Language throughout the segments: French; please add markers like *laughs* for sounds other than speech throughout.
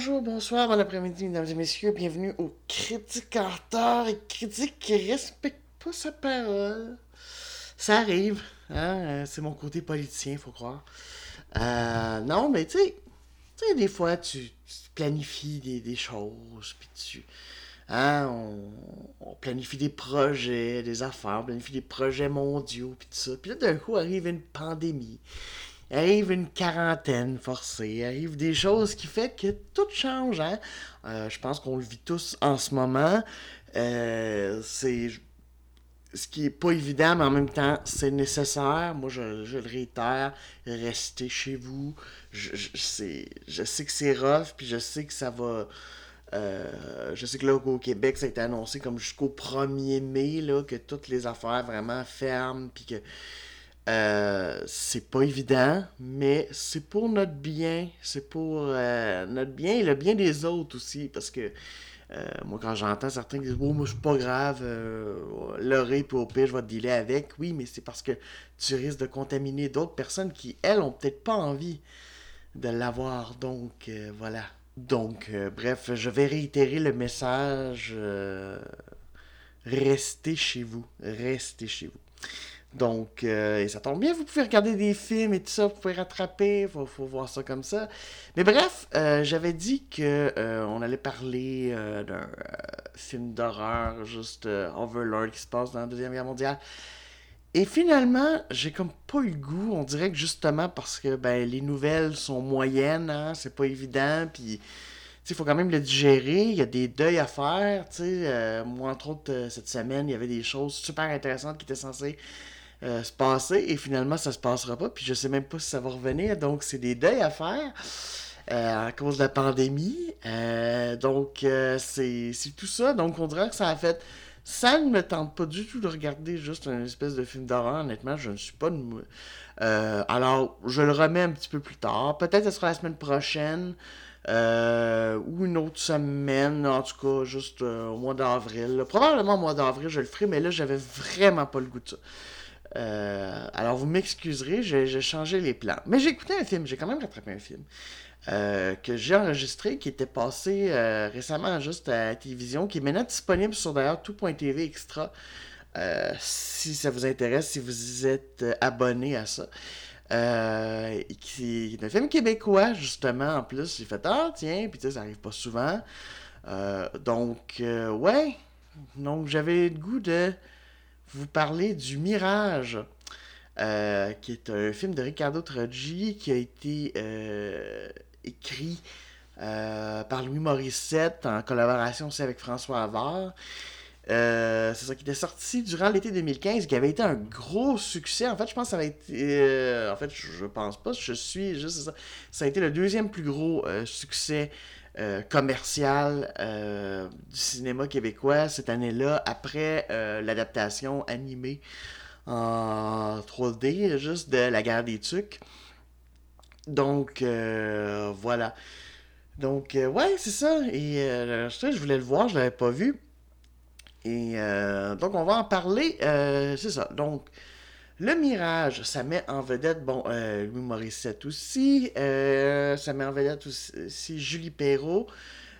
Bonjour, bonsoir, bon après-midi, mesdames et messieurs. Bienvenue au critiquateur et critique qui respecte pas sa parole. Ça arrive, hein? euh, C'est mon côté politicien, faut croire. Euh, non, mais tu sais, des fois, tu, planifies des, choses, puis tu. Hein, on, on planifie des projets, des affaires, on planifie des projets mondiaux, puis tout ça. Puis là, d'un coup, arrive une pandémie. Arrive une quarantaine forcée, arrive des choses qui fait que tout change. Hein? Euh, je pense qu'on le vit tous en ce moment. Euh, c'est ce qui est pas évident, mais en même temps, c'est nécessaire. Moi, je, je le réitère, restez chez vous. Je, je, sais, je sais que c'est rough, puis je sais que ça va. euh, je sais que là, au Québec, ça a été annoncé comme jusqu'au 1er mai, là, que toutes les affaires vraiment ferment, puis que euh, c'est pas évident, mais c'est pour notre bien, c'est pour euh, notre bien et le bien des autres aussi, parce que euh, moi, quand j'entends certains qui disent Oh, moi, c'est pas grave, l'oreille, puis au pire, je vais te dealer avec. Oui, mais c'est parce que tu risques de contaminer d'autres personnes qui, elles, ont peut-être pas envie de l'avoir. Donc, voilà. Donc, bref, je vais réitérer le message restez chez vous. Restez chez vous. Donc, euh, et ça tombe bien, vous pouvez regarder des films et tout ça, vous pouvez rattraper, faut, faut voir ça comme ça. Mais bref, euh, j'avais dit que euh, on allait parler euh, d'un film d'horreur, juste Overlord qui se passe dans la Deuxième Guerre mondiale. Et finalement, j'ai comme pas eu le goût, on dirait que justement parce que ben, les nouvelles sont moyennes, hein, c'est pas évident, puis il faut quand même le digérer, il y a des deuils à faire, tu sais, moi entre autres cette semaine, il y avait des choses super intéressantes qui étaient censées euh, se passer et finalement ça se passera pas puis je sais même pas si ça va revenir donc c'est des deuils à faire euh, à cause de la pandémie Euh, donc c'est tout ça donc on dirait que ça a fait ça ne me tente pas du tout de regarder juste une espèce de film d'horreur honnêtement je ne suis pas. Euh, alors je le remets un petit peu plus tard peut-être ce sera la semaine prochaine ou une autre semaine, en tout cas, juste au mois d'avril. Probablement au mois d'avril, je le ferai, mais là, j'avais vraiment pas le goût de ça. Euh, alors, vous m'excuserez, j'ai changé les plans. Mais j'ai écouté un film, j'ai quand même rattrapé un film euh, que j'ai enregistré, qui était passé euh, récemment juste à la télévision, qui est maintenant disponible sur d'ailleurs tout.tv extra. Si ça vous intéresse, si vous êtes abonné à ça. Qui est un film québécois, justement, en plus. J'ai fait Ah, tiens, puis tu sais, ça arrive pas souvent. Donc, ouais. Donc, j'avais le goût de vous parler du Mirage, euh, qui est un film de Ricardo Troggi qui a été euh, écrit euh, par Louis Morissette en collaboration aussi avec François Havard. C'est ça qui était sorti durant l'été 2015, qui avait été un gros succès. En fait, je pense que ça avait été. en fait, je je pense pas, je suis juste. Ça, ça a été le deuxième plus gros succès euh, commercial euh, du cinéma québécois cette année-là, après euh, l'adaptation animée en 3D, juste de La guerre des Tucs. Donc, voilà. Donc, ouais, c'est ça. Et je je voulais le voir, je l'avais pas vu. Et donc, on va en parler. c'est ça. Donc, le Mirage, ça met en vedette, bon, euh, Louis Morissette aussi. euh, ça met en vedette aussi, Julie Perrault,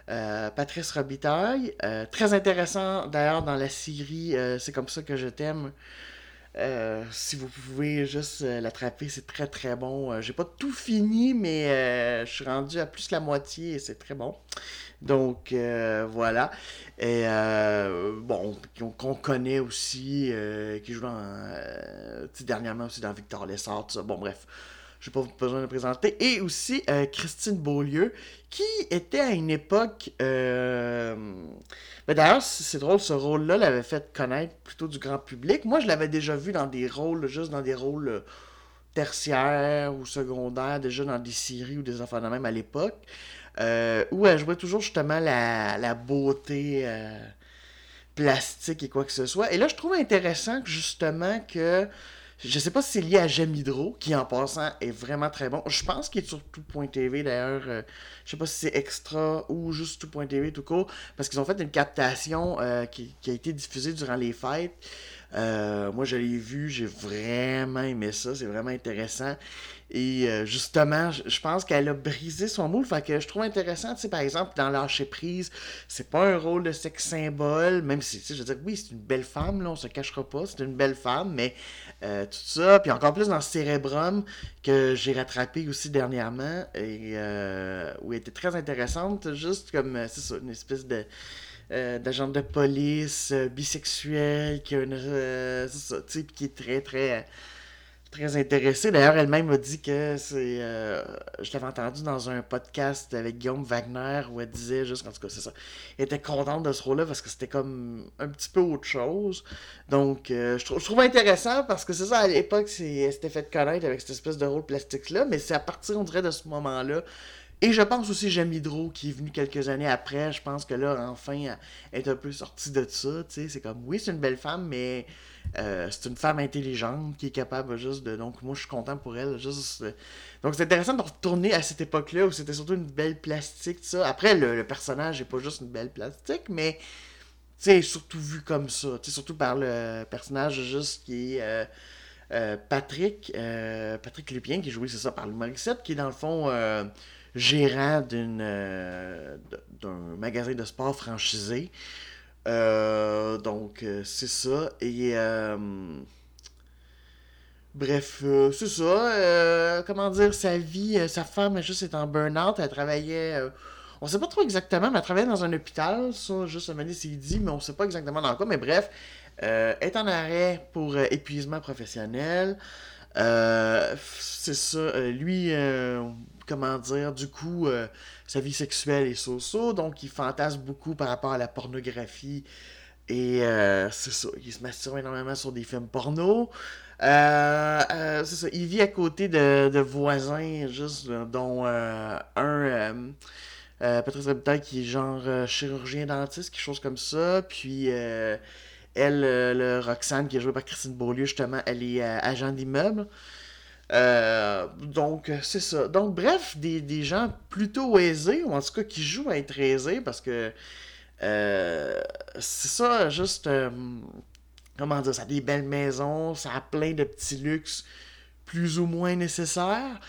euh, Patrice Robitaille. très intéressant d'ailleurs dans la série C'est comme ça que je t'aime. Euh, si vous pouvez juste euh, l'attraper, c'est très très bon. Euh, J'ai pas tout fini, mais je suis rendu à plus la moitié et c'est très bon. Donc voilà. Et bon, qu'on connaît aussi, qui joue dans, dernièrement aussi dans Victor Lessard, tout ça. Bon, bref, j'ai pas besoin de présenter. Et aussi euh, Christine Beaulieu, qui était à une époque. euh, ben, D'ailleurs, c'est drôle, ce rôle-là l'avait fait connaître plutôt du grand public. Moi, je l'avais déjà vu dans des rôles, juste dans des rôles euh, tertiaires ou secondaires, déjà dans des séries ou des affaires de même à l'époque. Où elle jouait toujours justement la, la beauté plastique et quoi que ce soit. Et là, je trouve intéressant justement que. Je sais pas si c'est lié à J'aime Hydro, qui en passant est vraiment très bon. Je pense qu'il est sur tout.tv d'ailleurs. euh, je sais pas si c'est extra ou juste tout.tv tout court. Parce qu'ils ont fait une captation euh, qui, qui a été diffusée durant les fêtes. Euh, moi, je l'ai vu, j'ai vraiment aimé ça, c'est vraiment intéressant. Et euh, justement, je pense qu'elle a brisé son moule. Fait que je trouve intéressant, tu sais, par exemple, dans Lâcher prise, c'est pas un rôle de sexe symbole, même si, tu sais, je veux dire, oui, c'est une belle femme, là, on se cachera pas, c'est une belle femme, mais euh, tout ça, puis encore plus dans Cérébrum, que j'ai rattrapé aussi dernièrement, et euh, où elle était très intéressante, juste comme, c'est ça, une espèce de. D'agent de police bisexuel qui a une sais, qui est très très très intéressée. D'ailleurs, elle-même m'a dit que c'est. Euh, je l'avais entendu dans un podcast avec Guillaume Wagner où elle disait juste, en tout cas, c'est ça. Elle était contente de ce rôle-là parce que c'était comme un petit peu autre chose. Donc, euh, je, trouve, je trouve intéressant parce que c'est ça, à l'époque, elle s'était fait connaître avec cette espèce de rôle plastique-là, mais c'est à partir, on dirait, de ce moment-là. Et je pense aussi J'aime Hydro qui est venu quelques années après. Je pense que là, enfin, elle est un peu sortie de ça. C'est comme, oui, c'est une belle femme, mais euh, c'est une femme intelligente qui est capable juste de. Donc, moi, je suis content pour elle. Juste... Euh, donc, c'est intéressant de retourner à cette époque-là où c'était surtout une belle plastique, ça. Après, le, personnage n'est pas juste une belle plastique, mais c'est surtout vu comme ça. Surtout par le personnage juste qui est. Euh, Patrick, Patrick Lupien, qui est joué, c'est ça, par le Morissette, qui est dans le fond gérant d'une, d'un magasin de sport franchisé. Euh, donc, euh, c'est ça. Et. Euh, bref, c'est ça. comment dire, sa vie, sa femme, juste est en burn-out. Elle travaillait. on sait pas trop exactement, mais elle travaillait dans un hôpital. Ça, juste un c'est dit, mais on sait pas exactement dans quoi. Mais bref, est en arrêt pour épuisement professionnel. C'est ça. lui, comment dire, du coup, euh, sa vie sexuelle est so-so, donc il fantasme beaucoup par rapport à la pornographie. Et euh, c'est ça, il se masturbe énormément sur des films porno. Euh, c'est ça, il vit à côté de, voisins, juste, dont un, Patrice Robitaille, qui est genre chirurgien dentiste, quelque chose comme ça. Puis elle, le Roxane, qui est jouée par Christine Beaulieu, justement, elle est agent d'immeuble. Euh, donc, c'est ça. Donc, bref, des, gens plutôt aisés, ou en tout cas qui jouent à être aisés, parce que euh, c'est ça, juste. Euh, comment dire, ça a des belles maisons, ça a plein de petits luxes plus ou moins nécessaires.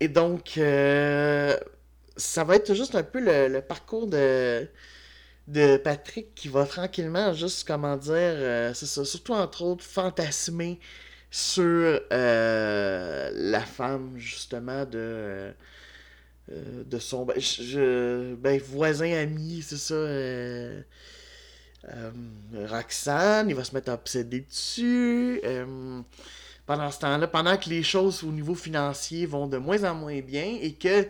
et donc, ça va être juste un peu le, parcours de de Patrick qui va tranquillement juste, comment dire, c'est ça, surtout entre autres, fantasmer sur euh, la femme, justement, de, euh, son ben, ben, voisin ami, c'est ça. Euh, Roxane, il va se mettre à obséder dessus. pendant ce temps-là, pendant que les choses au niveau financier vont de moins en moins bien et que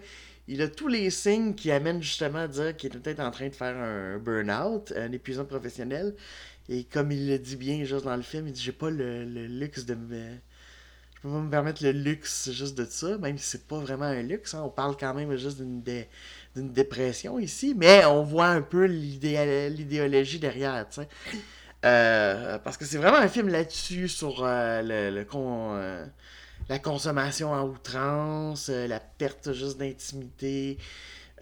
il a tous les signes qui amènent justement à dire qu'il est peut-être en train de faire un burn-out, un épuisement professionnel. Et comme il le dit bien juste dans le film, il dit J'ai pas le, luxe de me. Je peux pas me permettre le luxe juste de ça, même si c'est pas vraiment un luxe. Hein. On parle quand même juste d'une dépression ici, mais on voit un peu l'idéologie derrière, tu sais. Euh, parce que c'est vraiment un film là-dessus, sur euh, le, con, euh, la consommation en outrance, la perte juste d'intimité,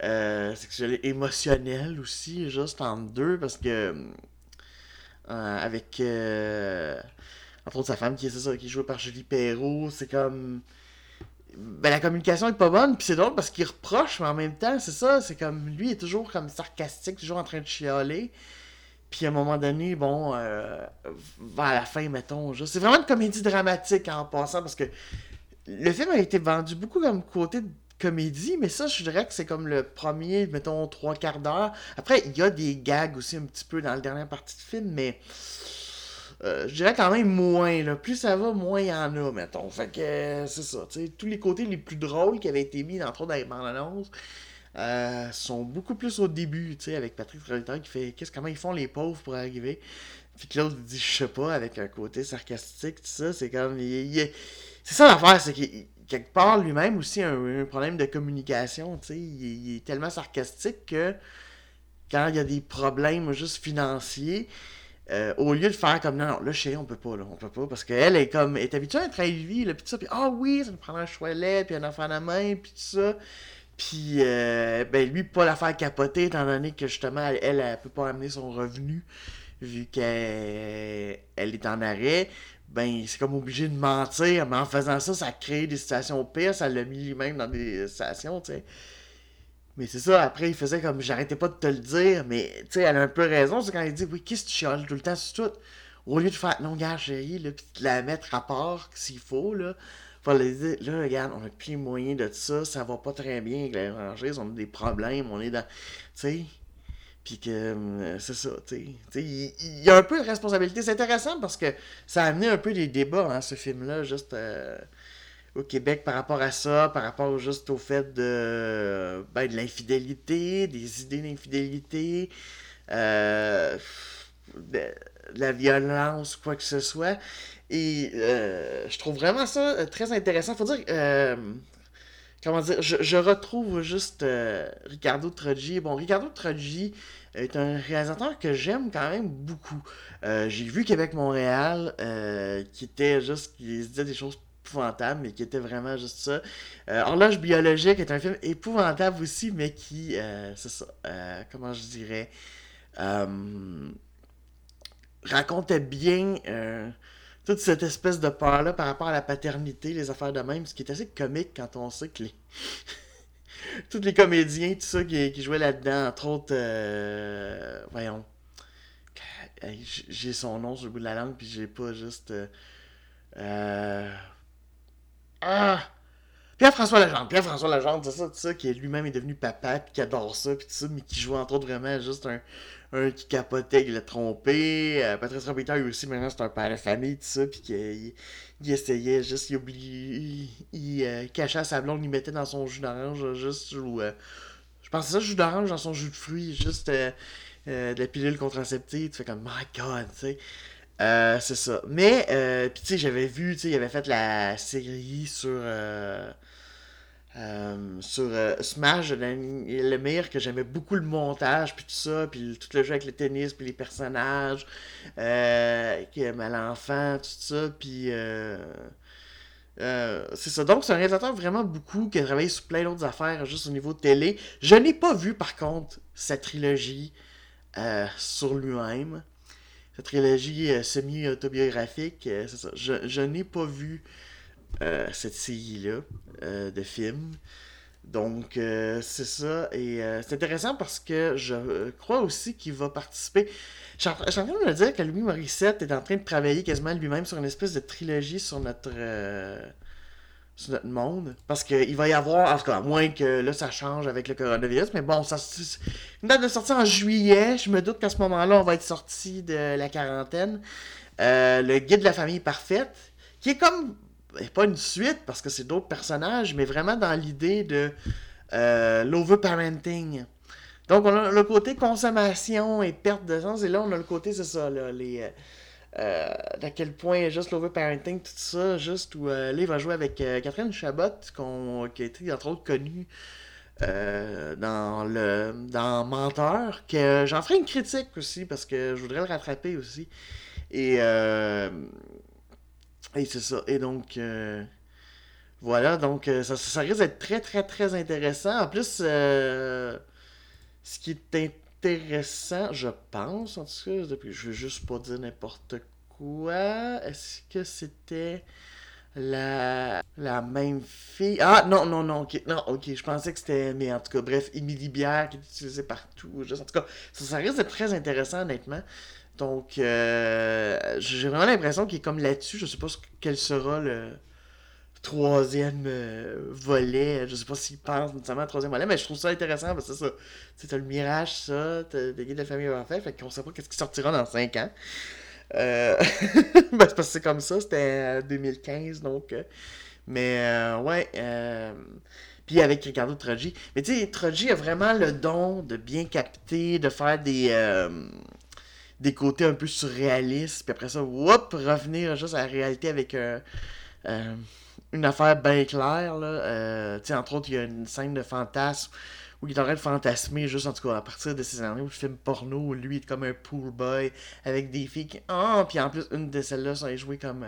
sexuelle, émotionnelle aussi, juste en deux, parce que euh, avec euh, entre autres sa femme qui est ça, qui est jouée par Julie Perrault. C'est comme. Ben, la communication est pas bonne, puis c'est drôle parce qu'il reproche, mais en même temps, c'est ça, c'est comme lui est toujours comme sarcastique, toujours en train de chialer. Puis à un moment donné, bon, euh, vers la fin, mettons, c'est vraiment une comédie dramatique en passant parce que le film a été vendu beaucoup comme côté comédie, mais ça, je dirais que c'est comme le premier, mettons, trois quarts d'heure. Après, il y a des gags aussi un petit peu dans la dernière partie du film, mais euh, je dirais quand même moins. Là. Plus ça va, moins il y en a, mettons. Fait que c'est ça. Tous les côtés les plus drôles qui avaient été mis, entre autres, dans les bandes annonces, euh, sont beaucoup plus au début, tu sais, avec Patrick Trollitor qui fait qu'est-ce comment ils font les pauvres pour arriver? Puis l'autre dit je sais pas, avec un côté sarcastique, tout ça. C'est comme. C'est ça l'affaire, c'est qu'il quelque part, lui-même aussi un, problème de communication. tu Il, il, est tellement sarcastique que quand il y a des problèmes juste financiers, euh, au lieu de faire comme non, non, là, chez on peut pas, là, on peut pas, parce qu'elle est comme, est habituée à être vie, là, pis tout ça, puis ah oui, ça nous prend un chouelet, puis un enfant à la main, puis tout ça. Puis, euh, ben lui, pas la faire capoter, étant donné que justement, elle, elle, elle, peut pas amener son revenu. vu qu'elle elle est en arrêt, ben c'est comme obligé de mentir, mais en faisant ça, ça crée des situations pires, ça l'a mis lui-même dans des situations, tu sais. Mais c'est ça, après, il faisait comme j'arrêtais pas de te le dire, mais tu sais, elle a un peu raison, c'est quand il dit Oui, qu'est-ce que tu chiales tout le temps sur tout? Au lieu de faire non, gars, chérie, là, puis de la mettre à part s'il faut, là. Là, regarde, on a plus les moyens de ça, ça va pas très bien avec la rangée, on a des problèmes, on est dans. Tu sais. Puis que euh, c'est ça, tu sais. Il y, a un peu de responsabilité. C'est intéressant parce que ça a amené un peu des débats, hein, ce film-là, juste. Euh, au Québec par rapport à ça, par rapport juste au fait de, ben, de l'infidélité, des idées d'infidélité, euh, la violence, quoi que ce soit. Et euh, je trouve vraiment ça euh, très intéressant. Faut dire, comment dire, je, retrouve juste Ricardo Troggi. Bon, Ricardo Troggi est un réalisateur que j'aime quand même beaucoup. J'ai vu Québec-Montréal, qui était juste, qui disait des choses épouvantable, mais qui était vraiment juste ça. Euh, Horloge biologique est un film épouvantable aussi, mais qui, euh, euh, comment je dirais, racontait bien toute cette espèce de peur-là par rapport à la paternité, les affaires de même, ce qui est assez comique quand on sait que les... *laughs* tous les comédiens, tout ça, qui, jouaient là-dedans, entre autres, voyons, j'ai son nom sur le bout de la langue, puis j'ai pas juste... Euh, ah! Pierre-François Legendre, Pierre-François Legendre, c'est ça, tout ça, qui lui-même est devenu papa, puis qui adore ça, puis tout ça, mais qui joue entre autres vraiment juste un, un qui capotait, qui l'a trompé. Euh, Patrice Robitaille aussi, maintenant, c'est un père de famille, tout ça, puis qu'il il essayait juste, il oubliait, il, euh, cachait sa blonde, il mettait dans son jus d'orange, juste, ou, euh, je pense que ça, jus d'orange dans son jus de fruits, juste de la pilule contraceptive, tu fais comme, my god, tu sais. Euh, c'est ça. Mais, euh, puis tu sais, j'avais vu, tu sais, il avait fait la série sur. Euh, sur Smash, le meilleur que j'aimais beaucoup le montage, puis tout ça, puis tout le jeu avec le tennis, puis les personnages, qui aimait l'enfant, tout ça, puis. c'est ça. Donc, c'est un réalisateur vraiment beaucoup qui a travaillé sur plein d'autres affaires, juste au niveau télé. Je n'ai pas vu, par contre, sa trilogie sur lui-même trilogie euh, semi-autobiographique. Euh, je, n'ai pas vu euh, cette série-là de films. Donc, c'est ça. Et c'est intéressant parce que je crois aussi qu'il va participer. Je suis en train de me dire que Louis Morissette est en train de travailler quasiment lui-même sur une espèce de trilogie sur notre sur notre monde. Parce qu'il va y avoir, en tout cas, à moins que là, ça change avec le coronavirus. Mais bon, ça, une date de sortie en juillet. Je me doute qu'à ce moment-là, on va être sorti de la quarantaine. Euh, le guide de la famille parfaite, qui est comme, ben, pas une suite, parce que c'est d'autres personnages, mais vraiment dans l'idée de euh, l'overparenting. Donc, on a le côté consommation et perte de sens, et là, on a le côté, c'est ça, là, les, euh, euh, d'à quel point juste l'overparenting, tout ça, juste où euh, va jouer avec euh, Catherine Chabot, qui a été entre autres connue dans le dans Menteur, que j'en ferai une critique aussi parce que je voudrais le rattraper aussi. Et, et c'est ça. Et donc voilà, donc ça, ça risque d'être très très très intéressant. En plus, ce qui est intéressant je pense, en tout cas. Depuis, je veux juste pas dire n'importe quoi. Est-ce que c'était la, la même fille? Ah, non, non, non, ok. Non, ok, je pensais que c'était. Mais en tout cas, bref, Émilie Bière qui est utilisée partout. En tout cas, ça risque d'être très intéressant, honnêtement. Donc, euh, j'ai vraiment l'impression qu'il est comme là-dessus. Je sais pas quel sera le troisième euh, volet. Je sais pas s'il pense nécessairement au troisième volet, mais je trouve ça intéressant parce que c'est ça. Sais, le mirage, ça, t'as des guides de la famille parfaite, fait qu'on sait pas qu'est-ce qui sortira dans 5 ans. Euh... *laughs* ben, c'est parce que c'est comme ça, c'était 2015, donc. Euh, mais, ouais. Puis avec Ricardo Troggi. Mais tu sais, a vraiment le don de bien capter, de faire des des côtés un peu surréalistes, puis après ça, whoop, revenir juste à la réalité avec un, une affaire bien claire. Là. Euh, entre autres, il y a une scène de fantasme où il est en train de fantasmer, juste en tout cas à partir de ces années où le film porno, où lui est comme un pool boy avec des filles qui. Ah, puis en plus, une de celles-là sont jouées comme.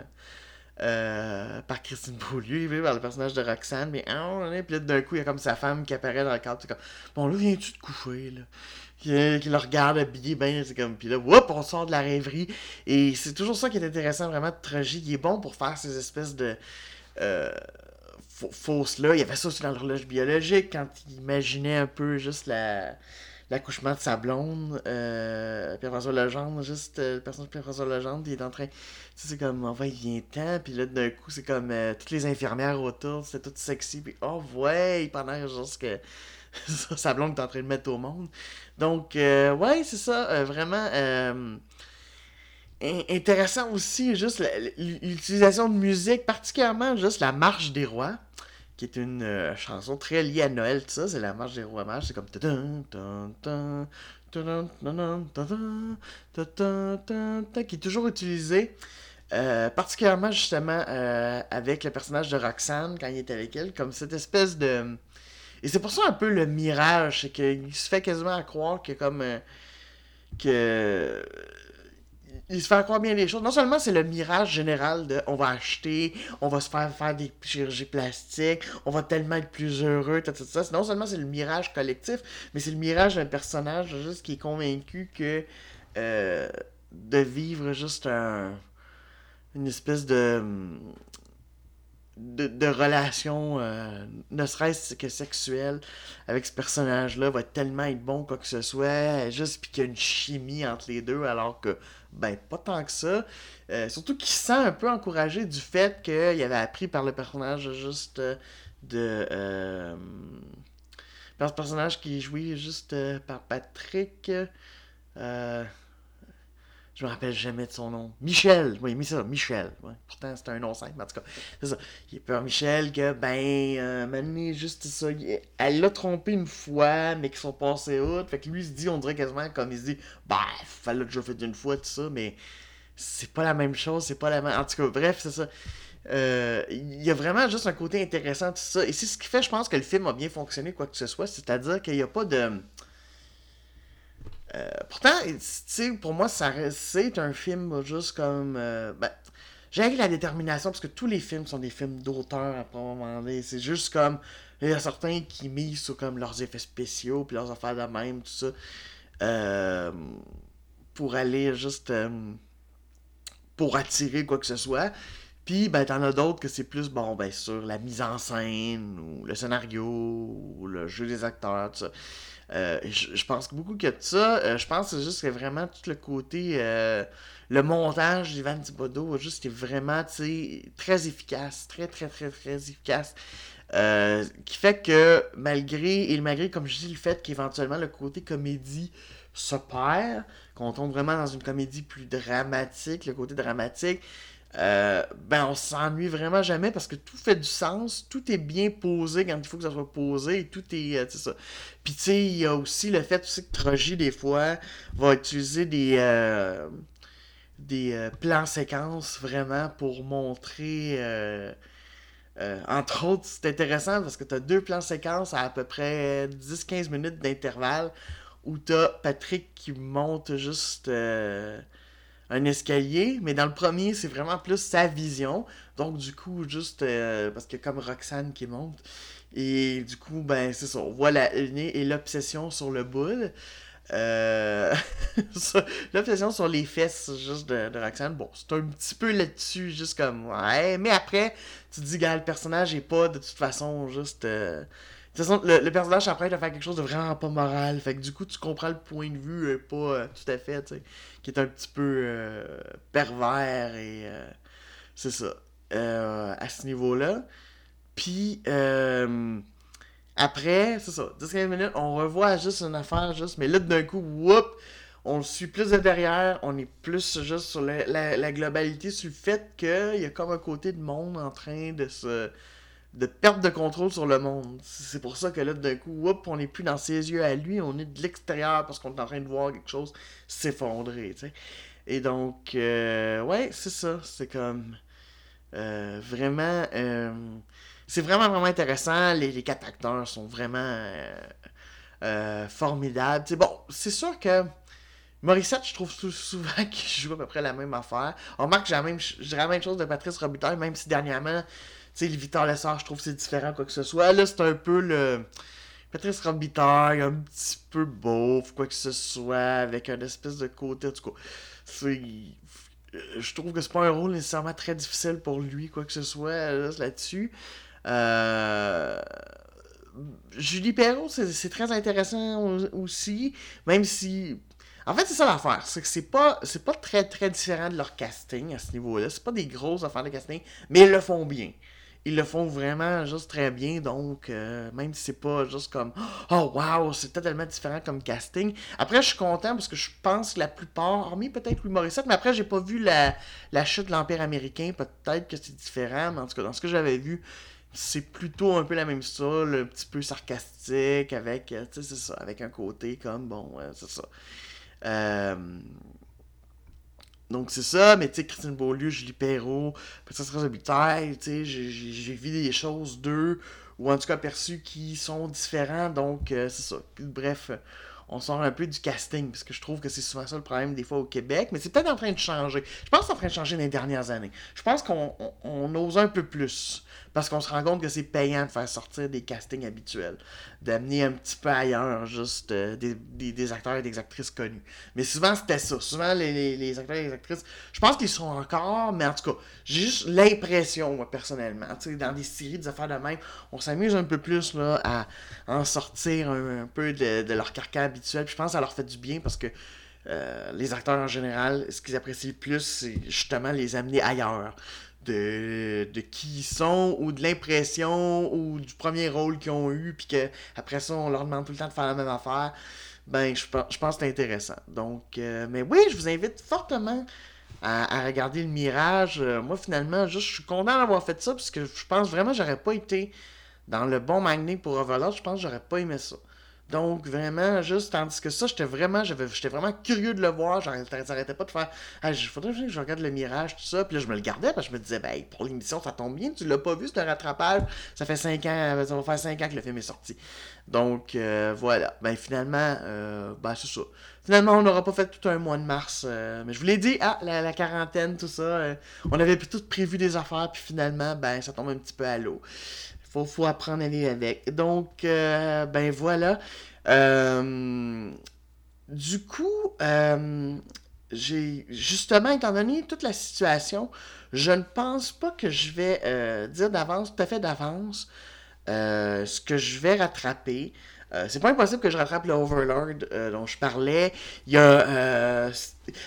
Euh, par Christine Beaulieu, par le personnage de Roxane, mais ah, puis d'un coup, il y a comme sa femme qui apparaît dans le cadre. Comme, bon, là, viens-tu te coucher, là? Qui, le regarde habillé, ben, c'est comme, puis là, whoop, on sort de la rêverie. Et c'est toujours ça qui est intéressant, vraiment, de tragique. Il est bon pour faire ces espèces de. Euh, fausses là. Il y avait ça aussi dans l'horloge biologique, quand il imaginait un peu juste la l'accouchement de sa blonde, euh, Pierre-François Legendre, juste euh, le personnage de Pierre-François Legendre, il est en train, tu sais, c'est comme, enfin, il vient temps, puis là, d'un coup, c'est comme, euh, toutes les infirmières autour, c'est tout sexy, puis oh, ouais, pendant juste que *laughs* sa blonde est en train de mettre au monde. Donc, euh, ouais, c'est ça, vraiment, intéressant aussi, juste l'utilisation de musique, particulièrement juste la marche des rois qui est une euh, chanson très liée à Noël, tout ça, c'est la marche des rois mages, c'est comme qui est toujours utilisée, euh, particulièrement justement euh, avec le personnage de Roxane quand il est avec elle, comme cette espèce de... Et c'est pour ça un peu le mirage, c'est qu'il se fait quasiment à croire que comme... que il se fait croire bien les choses. Non seulement c'est le mirage général de on va acheter, on va se faire faire des chirurgies plastiques, on va tellement être plus heureux, tout, ça. Non seulement c'est le mirage collectif, mais c'est le mirage d'un personnage juste qui est convaincu que euh, de vivre juste un, une espèce de de, de relation, euh, ne serait-ce que sexuelle, avec ce personnage-là, va tellement être bon quoi que ce soit, juste puis qu'il y a une chimie entre les deux, alors que, ben, pas tant que ça. Euh, surtout qu'il se sent un peu encouragé du fait qu'il avait appris par le personnage juste euh, de. par ce personnage qui est joué juste par Patrick. Je me rappelle jamais de son nom. Michel, oui, mais ça, Michel. Pourtant, c'était un nom simple, mais en tout cas, c'est ça. Il est peur Michel que, ben, euh, juste ça. Elle l'a trompé une fois, mais qu'ils sont passés outre. Fait que lui, il se dit, on dirait quasiment comme il se dit, bah, fallait que je fait une fois, tout ça, mais c'est pas la même chose, c'est pas la même. En tout cas, bref, c'est ça. Euh, il y a vraiment juste un côté intéressant, tout ça. Et c'est ce qui fait, je pense, que le film a bien fonctionné, quoi que ce soit. C'est-à-dire qu'il n'y a pas de euh, pourtant, pour moi, c'est un film juste comme. Euh, ben, la détermination parce que tous les films sont des films d'auteur à moment donné. C'est juste comme. Il y a certains qui misent sur comme leurs effets spéciaux puis leurs affaires de même, tout ça. Euh, pour aller juste. pour attirer quoi que ce soit. Puis, ben, t'en as d'autres que c'est plus, bon, ben, sur la mise en scène, ou le scénario, ou le jeu des acteurs, tout ça. Euh, je, pense beaucoup que ça. Euh, je pense que c'est juste que vraiment tout le côté. Euh, le montage d'Ivan Thibodeau, juste, est vraiment très efficace. Très, très, très, très efficace. qui fait que malgré, et malgré, comme je dis, le fait qu'éventuellement le côté comédie se perd, qu'on tombe vraiment dans une comédie plus dramatique, le côté dramatique, euh, ben on s'ennuie vraiment jamais parce que tout fait du sens, tout est bien posé quand il faut que ça soit posé et tout est, euh, ça. Puis tu sais, il y a aussi le fait aussi que Trogy des fois va utiliser des euh, des plans séquences vraiment pour montrer entre autres, c'est intéressant parce que tu as deux plans séquences à à peu près 10-15 minutes d'intervalle où tu as Patrick qui monte juste un escalier, mais dans le premier, c'est vraiment plus sa vision. Donc, du coup, juste euh, parce que comme Roxane qui monte. Et du coup, ben, c'est ça. On voit la et l'obsession sur le boule. Euh... *laughs* l'obsession sur les fesses juste de, Roxane. Bon, c'est un petit peu là-dessus, juste comme. Ouais, mais après, tu te dis, gars, le personnage est pas de toute façon juste. Euh, de toute façon, le, personnage s'apprête à faire quelque chose de vraiment pas moral. Fait que du coup, tu comprends le point de vue euh, pas euh, tout à fait, tu sais. Qui est un petit peu euh, pervers et. c'est ça. à ce niveau-là. Puis. après, c'est ça. 10-15 minutes, on revoit juste une affaire, juste. Mais là, d'un coup, whoop! On le suit plus de derrière. On est plus juste sur la, la globalité, sur le fait qu'il y a comme un côté de monde en train de se de perte de contrôle sur le monde. C'est pour ça que là, d'un coup, on n'est plus dans ses yeux à lui, on est de l'extérieur parce qu'on est en train de voir quelque chose s'effondrer. Et donc, euh, ouais, c'est ça. C'est comme. Euh, vraiment. Euh, c'est vraiment, vraiment intéressant. Les, quatre acteurs sont vraiment formidables. bon, c'est sûr que. Morissette, je trouve souvent *laughs* qu'il joue à peu près la même affaire. On remarque que j'ai la la même chose de Patrice Robitaille, même si dernièrement, sais, le Victor Lessard, je trouve que c'est différent, quoi que ce soit. Là, c'est un peu le. Patrice Robitaille, un petit peu beauf, quoi que ce soit, avec un espèce de côté, en tout cas. C'est je trouve que c'est pas un rôle nécessairement très difficile pour lui, quoi que ce soit là-dessus. Euh, Julie Perrault, c'est très intéressant aussi, même si. En fait, c'est ça l'affaire, c'est que c'est pas, pas très très différent de leur casting à ce niveau-là. C'est pas des grosses affaires de casting, mais ils le font bien ils le font vraiment juste très bien. Donc, euh, même si c'est pas juste comme Oh wow, c'est totalement différent comme casting. Après, je suis content parce que je pense que la plupart, hormis peut-être Louis Morissette, mais après, j'ai pas vu la, la chute de l'Empire américain. Peut-être que c'est différent, mais en tout cas, dans ce que j'avais vu, c'est plutôt un peu la même style, un petit peu sarcastique, avec, euh, tu sais, c'est ça, avec un côté comme, bon, c'est ça. Euh, donc c'est ça, mais tu sais, Christine Beaulieu, Julie Perrault, Patrice Robitaille, tu sais, j'ai vu des choses d'eux, ou en tout cas perçues qui sont différents, donc euh, c'est ça. Bref, on sort un peu du casting, parce que je trouve que c'est souvent ça le problème des fois au Québec, mais c'est peut-être en train de changer. Je pense que c'est en train de changer dans les dernières années. Je pense qu'on ose un peu plus. Parce qu'on se rend compte que c'est payant de faire sortir des castings habituels. D'amener un petit peu ailleurs juste euh, des, acteurs et des actrices connus. Mais souvent, c'était ça. Souvent, les, acteurs et les actrices, je pense qu'ils sont encore, mais en tout cas, j'ai juste l'impression, moi, personnellement. dans des séries, des affaires de même, on s'amuse un peu plus là, à en sortir un, peu de, leur carcan habituel. Puis je pense que ça leur fait du bien parce que euh, les acteurs en général, ce qu'ils apprécient le plus, c'est justement les amener ailleurs de, qui ils sont ou de l'impression ou du premier rôle qu'ils ont eu puis qu'après ça on leur demande tout le temps de faire la même affaire. Ben je, pense que c'est intéressant. Donc euh, mais oui je vous invite fortement à, regarder le mirage. Euh, moi finalement juste je suis content d'avoir fait ça parce que je pense vraiment j'aurais pas été dans le bon magnet pour Overlord. Je pense que j'aurais pas aimé ça donc, vraiment, juste, tandis que ça, j'étais vraiment, j'étais vraiment curieux de le voir. J'arrêtais pas de faire, il faudrait que je regarde le mirage, tout ça. Puis là, je me le gardais parce que je me disais, ben, pour l'émission, ça tombe bien. Tu l'as pas vu, ce rattrapage? Ça fait 5 ans, ça va faire 5 ans que le film est sorti. Donc, euh, voilà. Ben, finalement, euh, ben, c'est ça. Finalement, on n'aura pas fait tout un mois de mars. Euh, mais je vous l'ai dit, ah, la, quarantaine, tout ça. on avait tout prévu des affaires, puis finalement, ben, ça tombe un petit peu à l'eau faut, faut apprendre à aller avec. Donc, euh, ben voilà. Euh, du coup, euh, j'ai justement, étant donné toute la situation, je ne pense pas que je vais dire d'avance, tout à fait d'avance, ce que je vais rattraper. C'est pas impossible que je rattrape le Overlord dont je parlais. Il y a.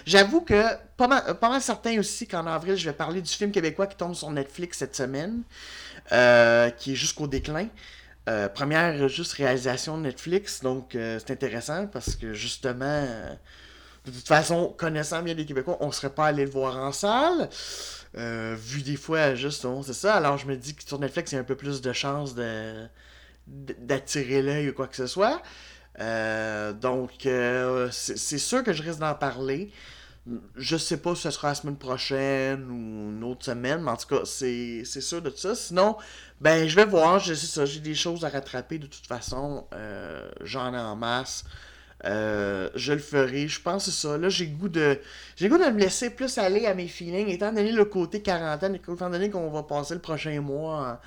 J'avoue que pas mal, pas mal certain aussi qu'en avril, je vais parler du film québécois qui tombe sur Netflix cette semaine. Euh, qui est jusqu'au déclin. Euh, première juste réalisation de Netflix, donc euh, c'est intéressant parce que justement, de toute façon, connaissant bien les Québécois, on serait pas allé le voir en salle. vu des fois, juste, c'est ça. Alors je me dis que sur Netflix, il y a un peu plus de chances de, d'attirer l'œil ou quoi que ce soit. donc, c'est sûr que je risque d'en parler. Je sais pas si ce sera la semaine prochaine ou une autre semaine, mais en tout cas, c'est sûr de ça. Sinon, ben, je vais voir, je sais ça, j'ai des choses à rattraper de toute façon. Euh, J'en ai en masse. Euh, je le ferai. Je pense que c'est ça. Là, j'ai goût de. J'ai goût de me laisser plus aller à mes feelings, étant donné le côté quarantaine, étant donné qu'on va passer le prochain mois en,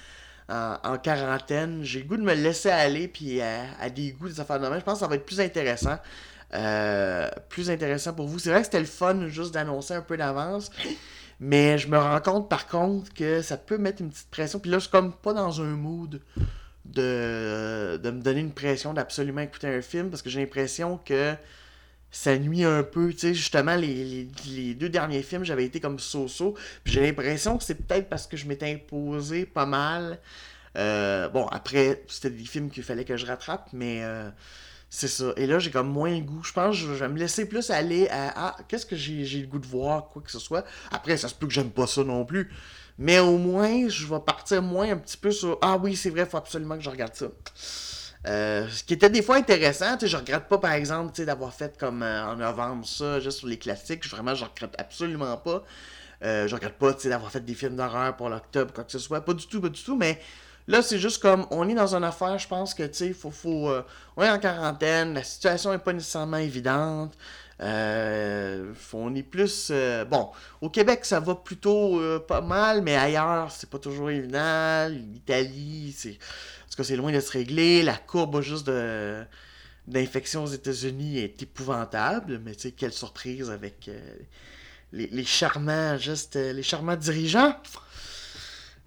quarantaine, j'ai goût de me laisser aller puis à, des goûts des affaires de même. Je pense que ça va être plus intéressant. Euh, plus intéressant pour vous. C'est vrai que c'était le fun juste d'annoncer un peu d'avance. Mais je me rends compte par contre que ça peut mettre une petite pression. Puis là, je suis comme pas dans un mood de, de me donner une pression d'absolument écouter un film parce que j'ai l'impression que ça nuit un peu. Tu sais, justement, les, deux derniers films, j'avais été comme so-so. J'ai l'impression que c'est peut-être parce que je m'étais imposé pas mal. Euh, bon, après, c'était des films qu'il fallait que je rattrape, mais. Euh, c'est ça. Et là, j'ai comme moins le goût. Je pense que je vais me laisser plus aller à Ah, qu'est-ce que j'ai le goût de voir, quoi que ce soit. Après, ça se peut que j'aime pas ça non plus. Mais au moins, je vais partir moins un petit peu sur Ah oui, c'est vrai, faut absolument que je regarde ça. Euh, ce qui était des fois intéressant, je regrette pas par exemple d'avoir fait comme euh, en novembre ça, juste sur les classiques. Vraiment, je regrette absolument pas. Euh, je regrette pas d'avoir fait des films d'horreur pour l'octobre, quoi que ce soit. Pas du tout, pas du tout, mais Là, c'est juste comme, on est dans une affaire, je pense que, tu sais, faut, faut, euh, on est en quarantaine, la situation n'est pas nécessairement évidente. Euh, on est plus. euh, bon, au Québec, ça va plutôt euh, pas mal, mais ailleurs, c'est pas toujours évident. L'Italie, c'est. En tout cas, c'est loin de se régler. La courbe juste de d'infection aux États-Unis est épouvantable, mais tu sais, quelle surprise avec euh, les, les charmants, juste les charmants dirigeants.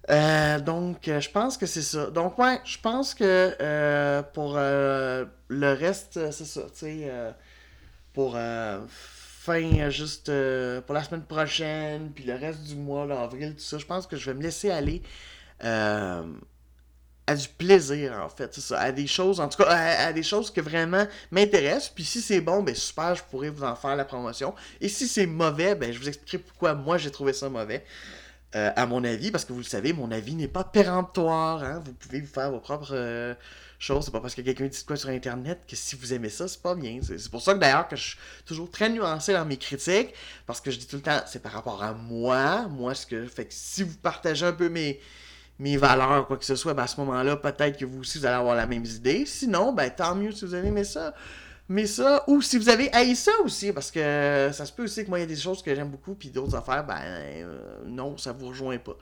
Donc, je pense que c'est ça. Donc, ouais, je pense que pour le reste, c'est ça, tu sais, pour euh, fin, juste euh, pour la semaine prochaine, puis le reste du mois, là, avril, tout ça, je pense que je vais me laisser aller euh, à du plaisir, en fait, ça, à des choses, en tout cas, à, des choses qui vraiment m'intéressent, puis si c'est bon, ben super, je pourrais vous en faire la promotion, et si c'est mauvais, ben je vous expliquerai pourquoi moi j'ai trouvé ça mauvais. Euh, à mon avis, parce que vous le savez, mon avis n'est pas péremptoire. Hein? Vous pouvez vous faire vos propres C'est pas parce que quelqu'un dit quoi sur Internet que si vous aimez ça, c'est pas bien. C'est c'est pour ça que d'ailleurs que je suis toujours très nuancé dans mes critiques, parce que je dis tout le temps, c'est par rapport à moi, moi ce que fait que si vous partagez un peu mes mes valeurs, quoi que ce soit, ben à ce moment-là, peut-être que vous aussi, vous allez avoir la même idée. Sinon, ben tant mieux si vous avez aimé ça. Mais ça, ou si vous avez haï ça aussi, parce que ça se peut aussi que moi, il y a des choses que j'aime beaucoup, puis d'autres affaires, ben euh, non, ça vous rejoint pas.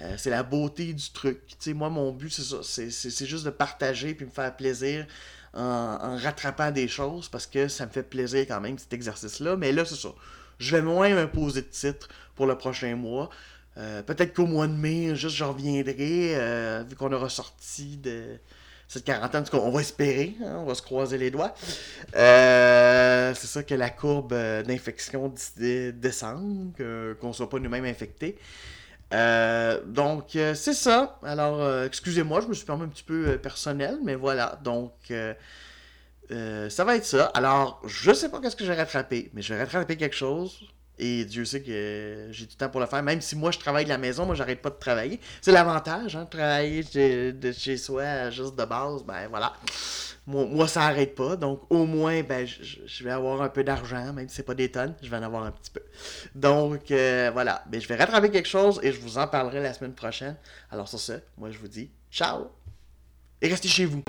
Euh, c'est la beauté du truc. Moi, mon but, c'est ça. C'est, juste de partager puis me faire plaisir en, rattrapant des choses, parce que ça me fait plaisir quand même, cet exercice-là. Mais là, c'est ça. Je vais moins m'imposer de titre pour le prochain mois. Euh, peut-être qu'au mois de mai, juste je reviendrai, euh, vu qu'on aura sorti de cette quarantaine. En on va espérer, hein, on va se croiser les doigts. C'est ça que la courbe d'infection d- descend, que- qu'on ne soit pas nous-mêmes infectés. Euh, donc, euh, c'est ça. Alors, euh, excusez-moi, je me suis permis un petit peu personnel, mais voilà. Donc, ça va être ça. Alors, je sais pas qu'est-ce que je vais rattraper, mais je vais rattraper quelque chose. Et Dieu sait que j'ai du temps pour le faire. Même si moi je travaille de la maison, moi j'arrête pas de travailler. C'est l'avantage, hein, de travailler de, de chez soi juste de base. Ben voilà. Moi, moi ça arrête pas. Donc au moins, ben je, vais avoir un peu d'argent, même si c'est pas des tonnes, je vais en avoir un petit peu. Donc euh, voilà. Ben, je vais rattraper quelque chose et je vous en parlerai la semaine prochaine. Alors sur ce, moi je vous dis ciao. Et restez chez vous.